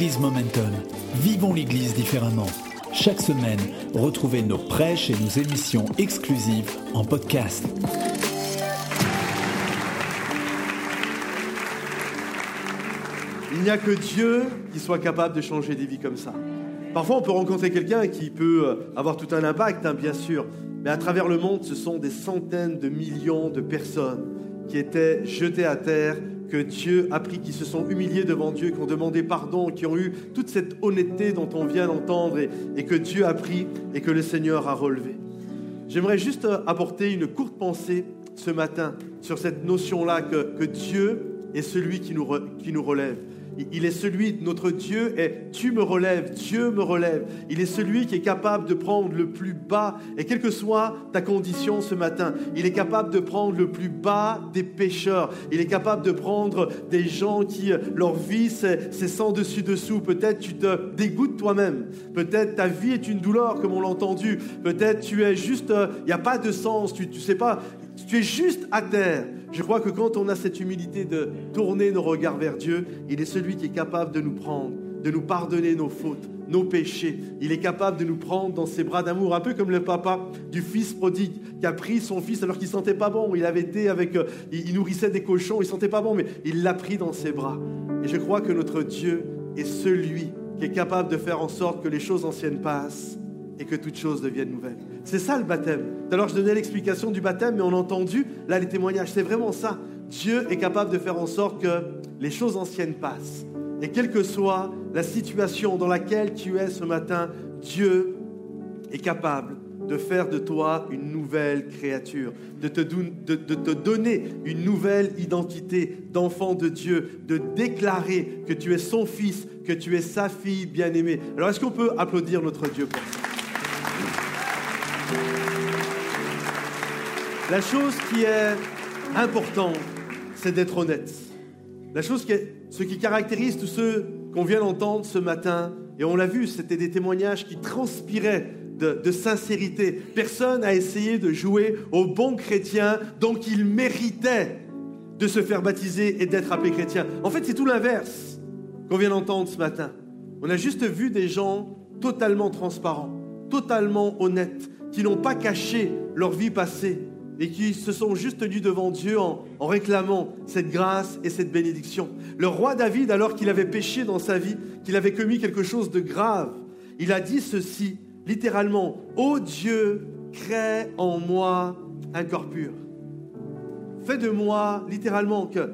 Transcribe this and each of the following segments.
Église Momentum. Vivons l'Église différemment. Chaque semaine, retrouvez nos prêches et nos émissions exclusives en podcast. Il n'y a que Dieu qui soit capable de changer des vies comme ça. Parfois, on peut rencontrer quelqu'un qui peut euh, avoir tout un impact, hein, bien sûr, mais à travers le monde, ce sont des centaines de millions de personnes qui étaient jetées à terre, que Dieu a pris, qui se sont humiliés devant Dieu, qui ont demandé pardon, qui ont eu toute cette honnêteté dont on vient d'entendre et, que Dieu a pris et que le Seigneur a relevé. J'aimerais juste euh, apporter une courte pensée ce matin sur cette notion-là que, Dieu est celui qui nous relève. Il est celui, notre Dieu est tu me relèves, Dieu me relève. Il est celui qui est capable de prendre le plus bas, et quelle que soit ta condition ce matin, il est capable de prendre le plus bas des pécheurs. Il est capable de prendre des gens qui, leur vie, c'est sans dessus-dessous. Peut-être tu te dégoûtes toi-même. Peut-être ta vie est une douleur, comme on l'a entendu. Peut-être tu es juste, il n'y a pas de sens, tu ne sais pas, tu es juste à terre. Je crois que quand on a cette humilité de tourner nos regards vers Dieu, il est celui qui est capable de nous prendre, de nous pardonner nos fautes, nos péchés. Il est capable de nous prendre dans ses bras d'amour, un peu comme le papa du fils prodigue qui a pris son fils alors qu'il sentait pas bon. Il avait été avec, euh, il nourrissait des cochons, il sentait pas bon, mais il l'a pris dans ses bras. Et je crois que notre Dieu est celui qui est capable de faire en sorte que les choses anciennes passent et que toute chose devienne nouvelle. C'est ça le baptême. Alors je donnais l'explication du baptême, mais on a entendu là les témoignages. C'est vraiment ça. Dieu est capable de faire en sorte que les choses anciennes passent. Et quelle que soit la situation dans laquelle tu es ce matin, Dieu est capable de faire de toi une nouvelle créature, de te, de te donner une nouvelle identité d'enfant de Dieu, de déclarer que tu es son fils, que tu es sa fille bien-aimée. Alors est-ce qu'on peut applaudir notre Dieu pour ça? La chose qui est importante, c'est d'être honnête. La chose qui ce qui caractérise tous ceux qu'on vient d'entendre ce matin, et on l'a vu, c'était des témoignages qui transpiraient de, de, sincérité. Personne n'a essayé de jouer au bon chrétien, donc il méritait de se faire baptiser et d'être appelé chrétien. En fait, c'est tout l'inverse qu'on vient d'entendre ce matin. On a juste vu des gens totalement transparents, totalement honnêtes, qui n'ont pas caché leur vie passée, et qui se sont juste tenus devant Dieu en, réclamant cette grâce et cette bénédiction. Le roi David, alors qu'il avait péché dans sa vie, qu'il avait commis quelque chose de grave, il a dit ceci, littéralement, Ô Dieu, crée en moi un corps pur. Fais de moi, littéralement, que,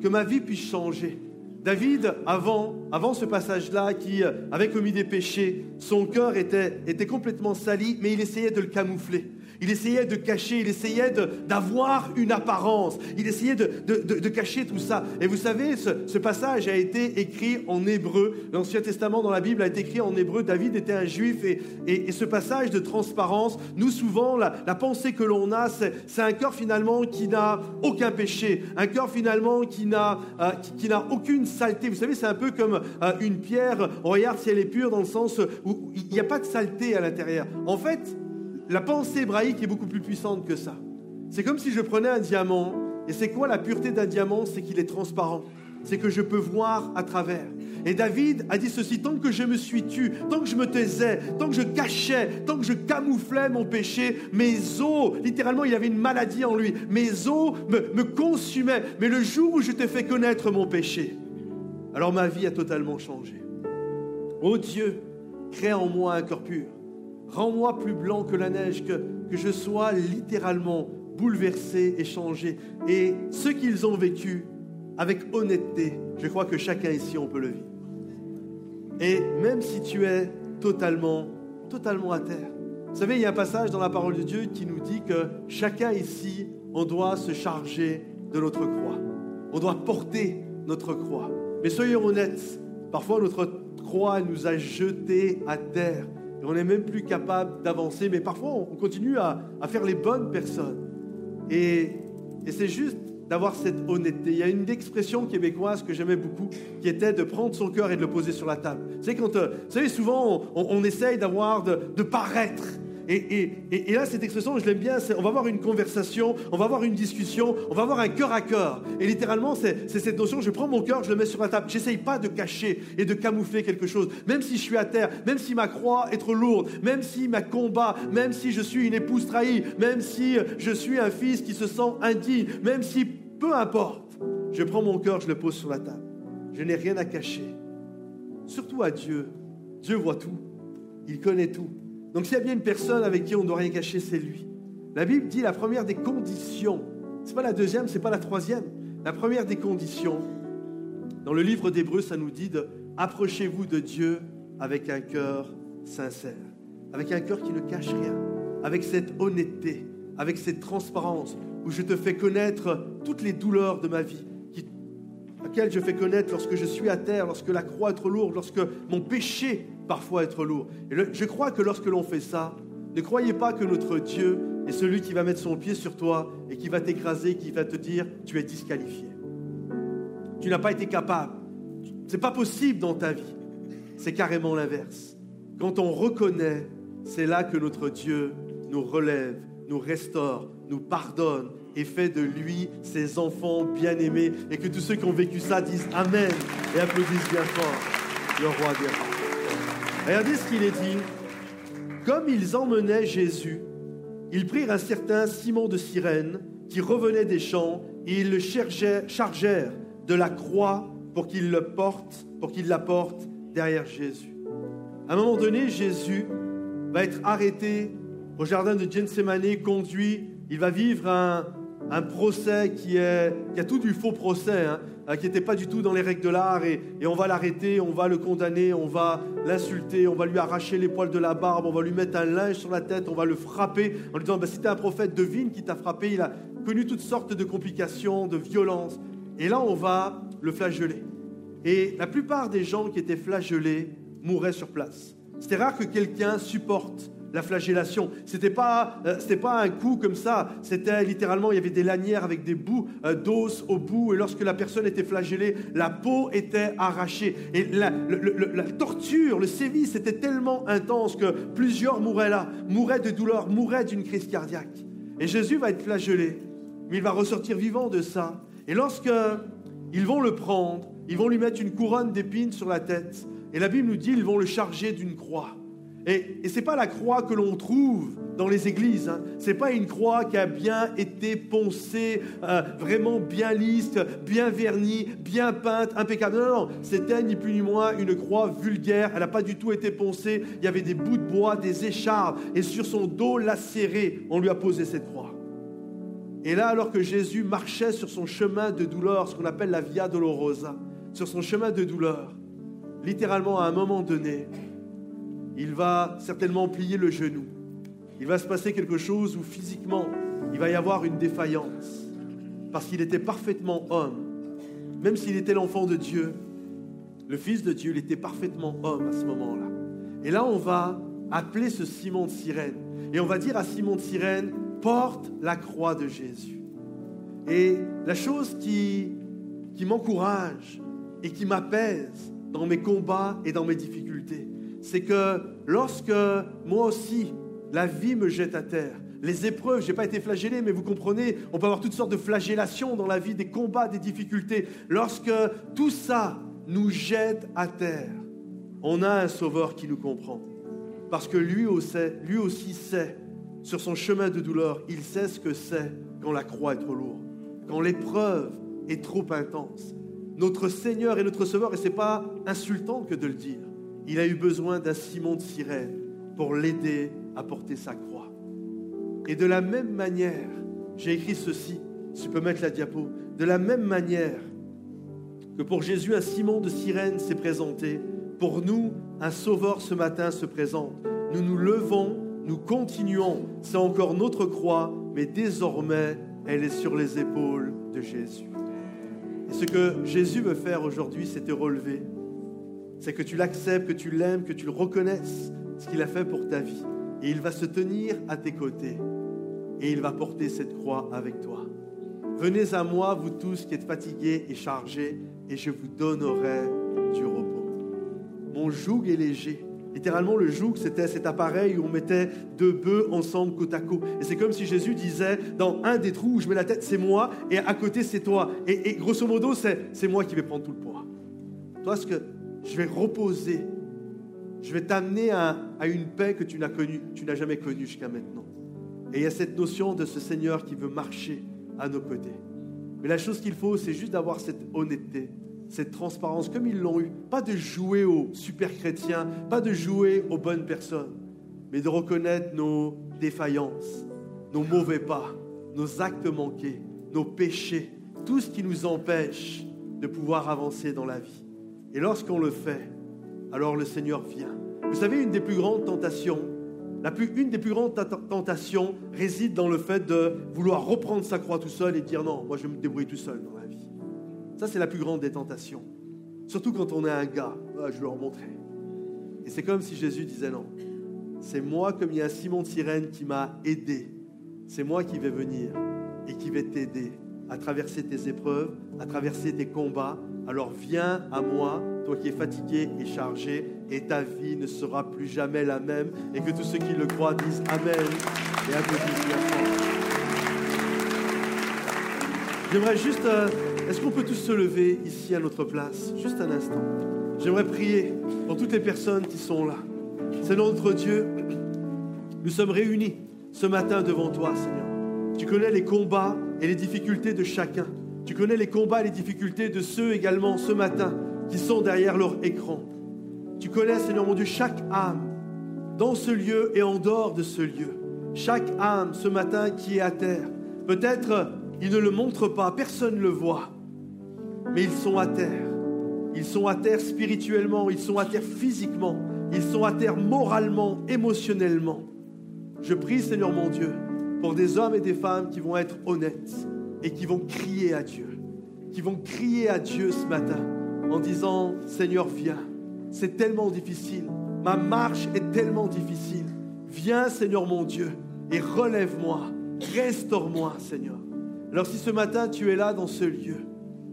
que ma vie puisse changer. David, avant, avant ce passage-là, qui avait commis des péchés, son cœur était, était complètement sali, mais il essayait de le camoufler. Il essayait de cacher, il essayait d'avoir une apparence, il essayait de, cacher tout ça. Et vous savez, ce, passage a été écrit en hébreu. L'Ancien Testament dans la Bible a été écrit en hébreu. David était un juif et, ce passage de transparence, nous souvent, la, pensée que l'on a, c'est un cœur finalement qui n'a aucun péché, un cœur finalement qui n'a euh, qui, n'a aucune saleté. Vous savez, c'est un peu comme euh, une pierre, on regarde si elle est pure dans le sens où il n'y a pas de saleté à l'intérieur. En fait, la pensée hébraïque est beaucoup plus puissante que ça. C'est comme si je prenais un diamant, et c'est quoi la pureté d'un diamant? C'est qu'il est transparent, c'est que je peux voir à travers. Et David a dit ceci, tant que je me suis tu, tant que je me taisais, tant que je cachais, tant que je camouflais mon péché, mes os, littéralement il y avait une maladie en lui, mes os me, me consumaient. Mais le jour où je t'ai fait connaître mon péché, alors ma vie a totalement changé. Oh Dieu, crée en moi un corps pur Rends-moi plus blanc que la neige, que, je sois littéralement bouleversé et changé. Et ce qu'ils ont vécu avec honnêteté, je crois que chacun ici, on peut le vivre. Et même si tu es totalement, totalement à terre. Vous savez, il y a un passage dans la parole de Dieu qui nous dit que chacun ici, on doit se charger de notre croix. On doit porter notre croix. Mais soyons honnêtes, parfois notre croix nous a jetés à terre on n'est même plus capable d'avancer, mais parfois on continue à, faire les bonnes personnes. Et, c'est juste d'avoir cette honnêteté. Il y a une expression québécoise que j'aimais beaucoup, qui était de prendre son cœur et de le poser sur la table. Savez, quand, euh, vous savez souvent, on, essaye d'avoir, de, paraître. Et, là, cette expression, je l'aime bien, c'est on va avoir une conversation, on va avoir une discussion, on va avoir un cœur à cœur. Et littéralement, c'est cette notion, je prends mon cœur, je le mets sur la table. J'essaye pas de cacher et de camoufler quelque chose. Même si je suis à terre, même si ma croix est trop lourde, même si ma combat, même si je suis une épouse trahie, même si je suis un fils qui se sent indigne, même si peu importe, je prends mon cœur, je le pose sur la table. Je n'ai rien à cacher. Surtout à Dieu. Dieu voit tout. Il connaît tout. Donc s'il y a bien une personne avec qui on ne doit rien cacher, c'est lui. La Bible dit la première des conditions. Ce n'est pas la deuxième, ce n'est pas la troisième. La première des conditions, dans le livre d'Hébreu, ça nous dit de approchez-vous de Dieu avec un cœur sincère, avec un cœur qui ne cache rien, avec cette honnêteté, avec cette transparence, où je te fais connaître toutes les douleurs de ma vie, qui, laquelle je fais connaître lorsque je suis à terre, lorsque la croix est trop lourde, lorsque mon péché parfois trop lourd. Je crois que lorsque l'on fait ça, ne croyez pas que notre Dieu est celui qui va mettre son pied sur toi et qui va t'écraser, qui va te dire tu es disqualifié. Tu n'as pas été capable. C'est pas possible dans ta vie. C'est carrément l'inverse. Quand on reconnaît, c'est là que notre Dieu nous relève, nous restaure, nous pardonne et fait de lui ses enfants bien-aimés. Et que tous ceux qui ont vécu ça disent Amen et applaudissent bien fort le roi des. Regardez ce qu'il est dit. Comme ils emmenaient Jésus, ils prirent un certain Simon de Cyrène qui revenait des champs et ils le chargèrent de la croix pour qu'il la porte derrière Jésus. À un moment donné, Jésus va être arrêté au jardin de Gethsemane, conduit il va vivre un, procès qui, est, qui a tout du faux procès, hein, euh, qui n'était pas du tout dans les règles de l'art, et, on va l'arrêter, on va le condamner, on va l'insulter, on va lui arracher les poils de la barbe, on va lui mettre un linge sur la tête, on va le frapper en lui disant, bah, un prophète, devine qui t'a frappé, il a connu toutes sortes de complications, de violences, et là on va le flageller. Et la plupart des gens qui étaient flagellés mouraient sur place. C'était rare que quelqu'un supporte la flagellation. C'était pas, euh, pas un coup comme ça. C'était littéralement, il y avait des lanières avec des bouts euh, d'os au bout. Et lorsque la personne était flagellée, la peau était arrachée. Et la, la torture, le sévice était tellement intense que plusieurs mouraient là, mouraient de douleur, mouraient d'une crise cardiaque. Et Jésus va être flagellé, mais il va ressortir vivant de ça. Et lorsque ils vont le prendre, ils vont lui mettre une couronne d'épines sur la tête. Et la Bible nous dit, ils vont le charger d'une croix. Et, ce n'est pas la croix que l'on trouve dans les églises. Hein. Ce n'est pas une croix qui a bien été poncée, euh, vraiment bien lisse, bien vernie, bien peinte, impeccable. Non, non, non. C'était ni plus ni moins une croix vulgaire. Elle n'a pas du tout été poncée. Il y avait des bouts de bois, des écharpes. Et sur son dos lacéré, on lui a posé cette croix. Et là, alors que Jésus marchait sur son chemin de douleur, ce qu'on appelle la Via Dolorosa, sur son chemin de douleur, littéralement à un moment donné, il va certainement plier le genou. Il va se passer quelque chose où physiquement, il va y avoir une défaillance. Parce qu'il était parfaitement homme. Même s'il était l'enfant de Dieu, le Fils de Dieu, il était parfaitement homme à ce moment-là. Et là, on va appeler ce Simon de Cyrène. Et on va dire à Simon de Cyrène, porte la croix de Jésus. Et la chose qui, qui m'encourage et qui m'apaise dans mes combats et dans mes difficultés, c'est que lorsque moi aussi, la vie me jette à terre, les épreuves, je n'ai pas été flagellé, mais vous comprenez, on peut avoir toutes sortes de flagellations dans la vie, des combats, des difficultés. Lorsque tout ça nous jette à terre, on a un sauveur qui nous comprend. Parce que lui aussi, lui aussi sait, sur son chemin de douleur, il sait ce que c'est quand la croix est trop lourde, quand l'épreuve est trop intense. Notre Seigneur et notre Sauveur, et ce n'est pas insultant que de le dire, il a eu besoin d'un Simon de Cyrène pour l'aider à porter sa croix. Et de la même manière, j'ai écrit ceci, tu peux mettre la diapo, de la même manière que pour Jésus, un Simon de Cyrène s'est présenté, pour nous, un sauveur ce matin se présente. Nous nous levons, nous continuons, c'est encore notre croix, mais désormais, elle est sur les épaules de Jésus. Et ce que Jésus veut faire aujourd'hui, c'est te relever c'est que tu l'acceptes, que tu l'aimes, que tu le reconnaisses, ce qu'il a fait pour ta vie. Et il va se tenir à tes côtés. Et il va porter cette croix avec toi. Venez à moi, vous tous qui êtes fatigués et chargés, et je vous donnerai du repos. Mon joug est léger Littéralement, le joug, c'était cet appareil où on mettait deux bœufs ensemble côte à côte. Et c'est comme si Jésus disait, dans un des trous où je mets la tête, c'est moi, et à côté, c'est toi. Et, grosso modo, c'est moi qui vais prendre tout le poids. Toi, ce que je vais reposer, je vais t'amener à, une paix que tu n'as connue, tu n'as jamais connue jusqu'à maintenant. Et il y a cette notion de ce Seigneur qui veut marcher à nos côtés. Mais la chose qu'il faut, c'est juste d'avoir cette honnêteté, cette transparence, comme ils l'ont eu. Pas de jouer aux super chrétiens, pas de jouer aux bonnes personnes, mais de reconnaître nos défaillances, nos mauvais pas, nos actes manqués, nos péchés, tout ce qui nous empêche de pouvoir avancer dans la vie. Et lorsqu'on le fait, alors le Seigneur vient. Vous savez, une des plus grandes tentations, une des plus grandes tentations réside dans le fait de vouloir reprendre sa croix tout seul et dire non, moi je vais me débrouiller tout seul dans la vie. Ça, c'est la plus grande des tentations. Surtout quand on est un gars. Ah, je vais leur montrer. Et c'est comme si Jésus disait non. C'est moi, comme il y a Simon de Sirène qui m'a aidé. C'est moi qui vais venir et qui vais t'aider à traverser tes épreuves, à traverser tes combats. Alors viens à moi, toi qui es fatigué et chargé, et ta vie ne sera plus jamais la même. Et que tous ceux qui le croient disent Amen et applaudissent. J'aimerais juste euh, est-ce qu'on peut tous se lever ici à notre place? Juste un instant. J'aimerais prier pour toutes les personnes qui sont là. Seigneur notre Dieu, nous sommes réunis ce matin devant toi, Seigneur. Tu connais les combats et les difficultés de chacun. Tu connais les combats et les difficultés de ceux également ce matin qui sont derrière leur écran. Tu connais, Seigneur mon Dieu, chaque âme dans ce lieu et en dehors de ce lieu. Chaque âme ce matin qui est à terre. Peut-être il ne le montre pas, personne ne le voit mais ils sont à terre. Ils sont à terre spirituellement, ils sont à terre physiquement, ils sont à terre moralement, émotionnellement. Je prie, Seigneur mon Dieu, pour des hommes et des femmes qui vont être honnêtes et qui vont crier à Dieu, qui vont crier à Dieu ce matin en disant, Seigneur, viens, c'est tellement difficile, ma marche est tellement difficile. Viens, Seigneur mon Dieu, et relève-moi, restaure-moi, Seigneur. Alors si ce matin tu es là dans ce lieu,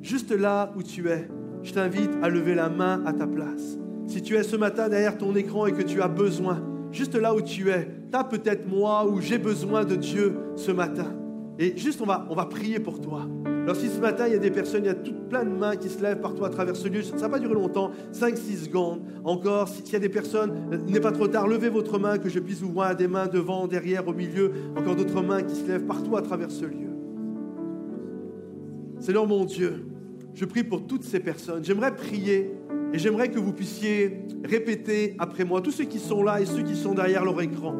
juste là où tu es, je t'invite à lever la main à ta place. Si tu es ce matin derrière ton écran et que tu as besoin, juste là où tu es, as peut-être moi ou j'ai besoin de Dieu ce matin. Et juste, on va, on va prier pour toi. Alors si ce matin, il y a des personnes, il y a tout plein de mains qui se lèvent par toi à travers ce lieu, ça ne va pas durer longtemps, 5-6 secondes. Encore, s'il y a des personnes, n'est pas trop tard, levez votre main, que je puisse vous voir des mains devant, derrière, au milieu. Encore d'autres mains qui se lèvent partout à travers ce lieu. Seigneur mon Dieu, je prie pour toutes ces personnes. J'aimerais prier et j'aimerais que vous puissiez répéter après moi, tous ceux qui sont là et ceux qui sont derrière leur écran.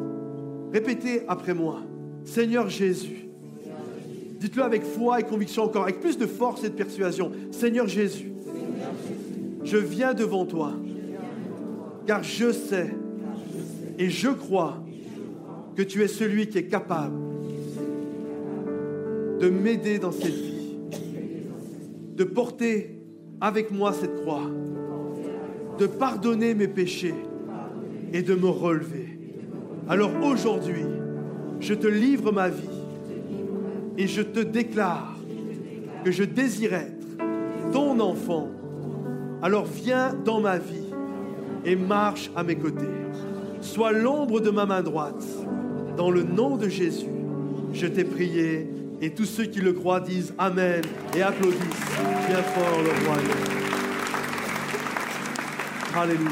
Répétez après moi, Seigneur Jésus. Dites-le avec foi et conviction encore, avec plus de force et de persuasion. Seigneur Jésus, je viens devant toi, car je sais et je crois que tu es celui qui est capable de m'aider dans cette vie de porter avec moi cette croix, de pardonner mes péchés et de me relever. Alors aujourd'hui, je te livre ma vie et je te déclare que je désire être ton enfant. Alors viens dans ma vie et marche à mes côtés. Sois l'ombre de ma main droite. Dans le nom de Jésus, je t'ai prié et tous ceux qui le croient disent Amen et applaudissent bien fort le roi. Alléluia.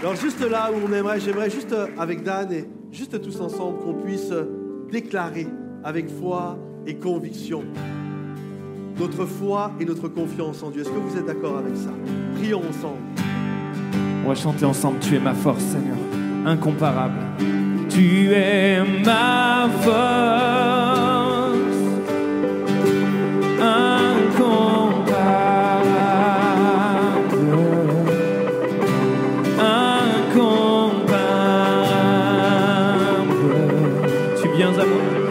Alors juste là où on aimerait, j'aimerais juste avec Dan et juste tous ensemble qu'on puisse déclarer avec foi et conviction. Notre foi et notre confiance en Dieu. Est-ce que vous êtes d'accord avec ça? Prions ensemble. On va chanter ensemble. Tu es ma force, Seigneur. Incomparable. Tu es ma force. Incomparable. viens à moi.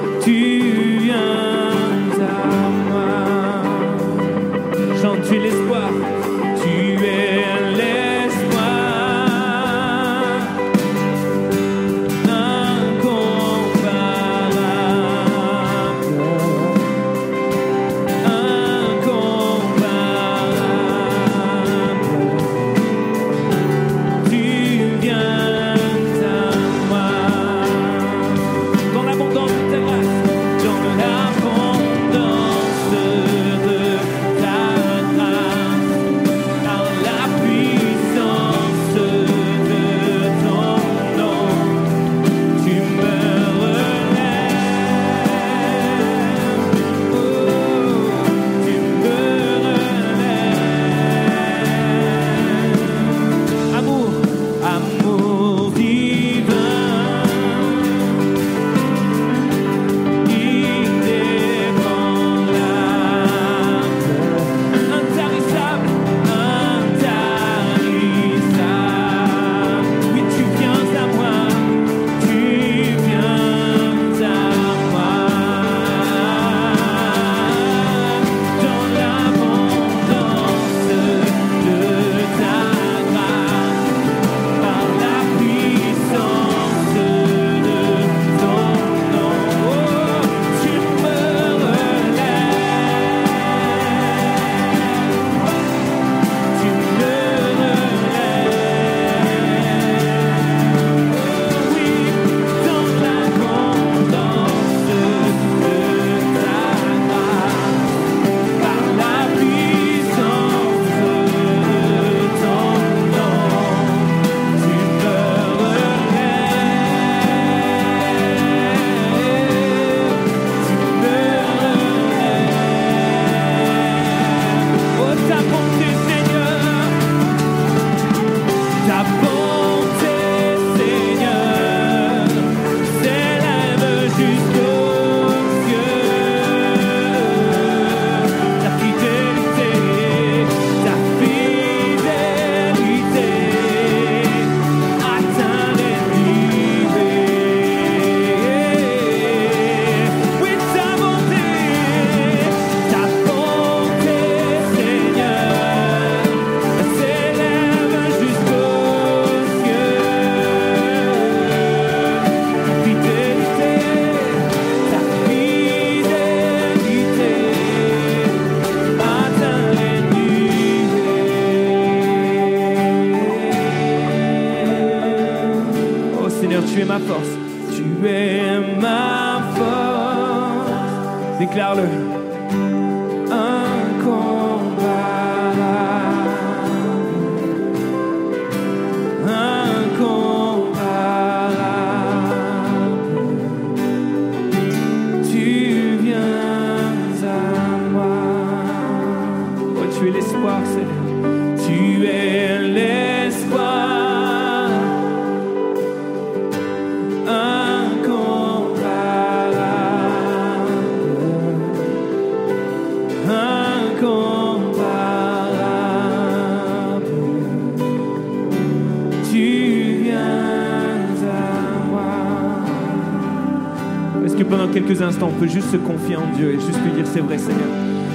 Quelques instants, on peut juste se confier en Dieu et juste lui dire c'est vrai Seigneur.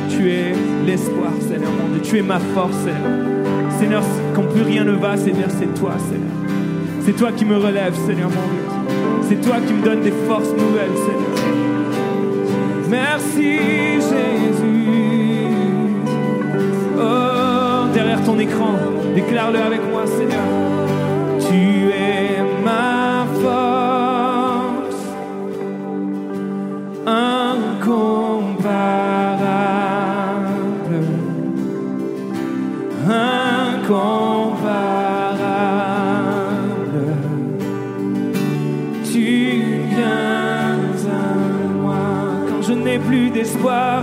Tu es l'espoir, Seigneur mon Dieu. Tu es ma force, Seigneur. Seigneur, quand plus rien ne va, Seigneur, c'est toi, Seigneur. C'est toi qui me relève, Seigneur mon Dieu. C'est toi qui me donne des forces nouvelles, Seigneur. Merci, Jésus. Oh, derrière ton écran, déclare-le avec moi, Seigneur. Tu es Convara, tu viens à moi quand je n'ai plus d'espoir.